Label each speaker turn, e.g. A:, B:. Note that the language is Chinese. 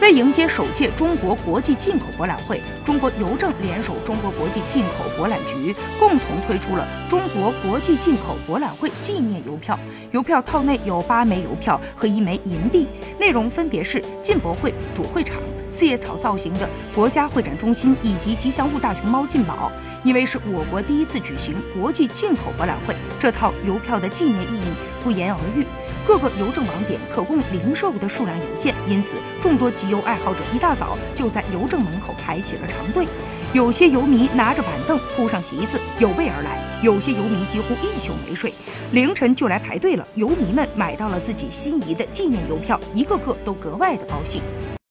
A: 为迎接首届中国国际进口博览会，中国邮政联手中国国际进口博览局，共同推出了中国国际进口博览会纪念邮票。邮票套内有八枚邮票和一枚银币，内容分别是进博会主会场、四叶草造型的国家会展中心以及吉祥物大熊猫进宝。因为是我国第一次举行国际进口博览会，这套邮票的纪念意义不言而喻。各个邮政网点可供零售的数量有限，因此众多集邮爱好者一大早就在邮政门口排起了长队。有些游迷拿着板凳铺上席子，有备而来；有些游迷几乎一宿没睡，凌晨就来排队了。游迷们买到了自己心仪的纪念邮票，一个个都格外的高兴。